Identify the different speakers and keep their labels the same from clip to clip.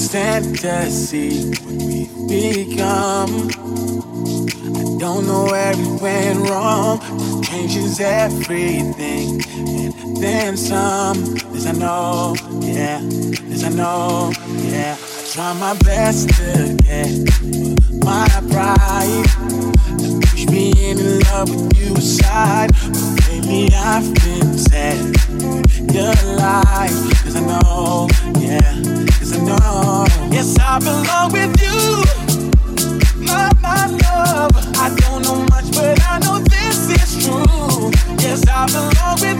Speaker 1: Stand to see what we've become. I don't know where we went wrong. Changes everything, and then some. This I know, yeah. This I know, yeah. I try my best to get my pride to push me in love with you aside. But lately I've been sad. Your life, cause I know, yeah. Cause I know, yes, I belong with you. My, my love. I don't know much, but I know this is true. Yes, I belong with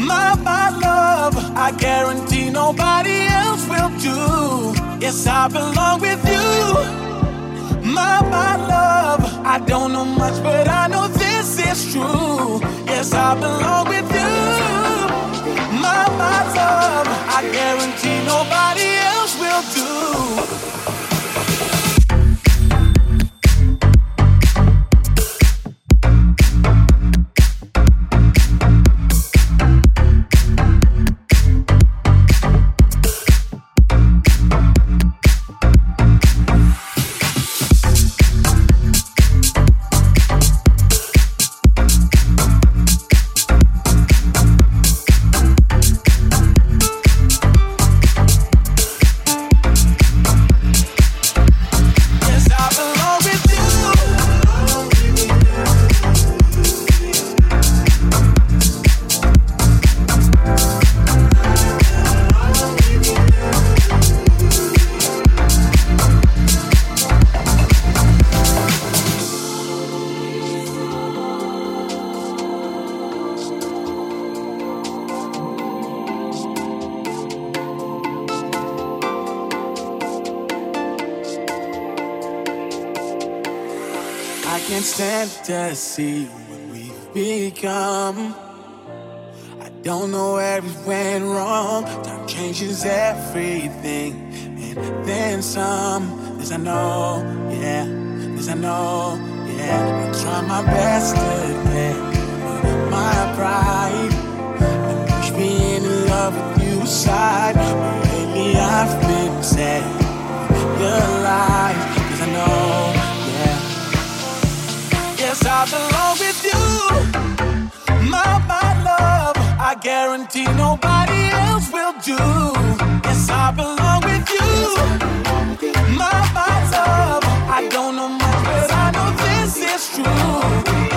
Speaker 1: My, my love, I guarantee nobody else will do. Yes, I belong with you. My, my love, I don't know much, but I know this is true. Yes, I belong with you. My, my love, I guarantee nobody else will do. See what we've become. I don't know where we went wrong. Time changes everything, and then some. This I know, yeah. This I know, yeah. I try my best to get my pride and push me in love with you aside. But lately I've been sad. Your lies, I belong with you. My, my love, I guarantee nobody else will do. Yes, I belong with you. My, my love, I don't know much, but I know this is true.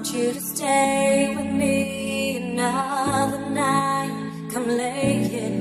Speaker 2: want you to stay with me another night. Come lay it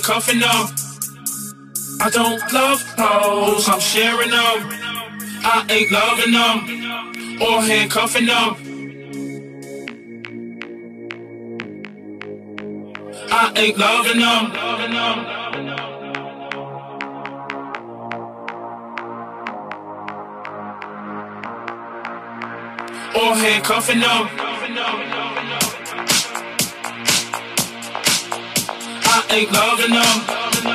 Speaker 3: or handcuffing them. I don't love hoes, I'm sharing them. I ain't loving them or handcuffing them. I ain't loving them. or handcuffing them. Ain't loving them.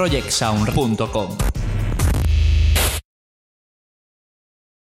Speaker 4: projectsound.com.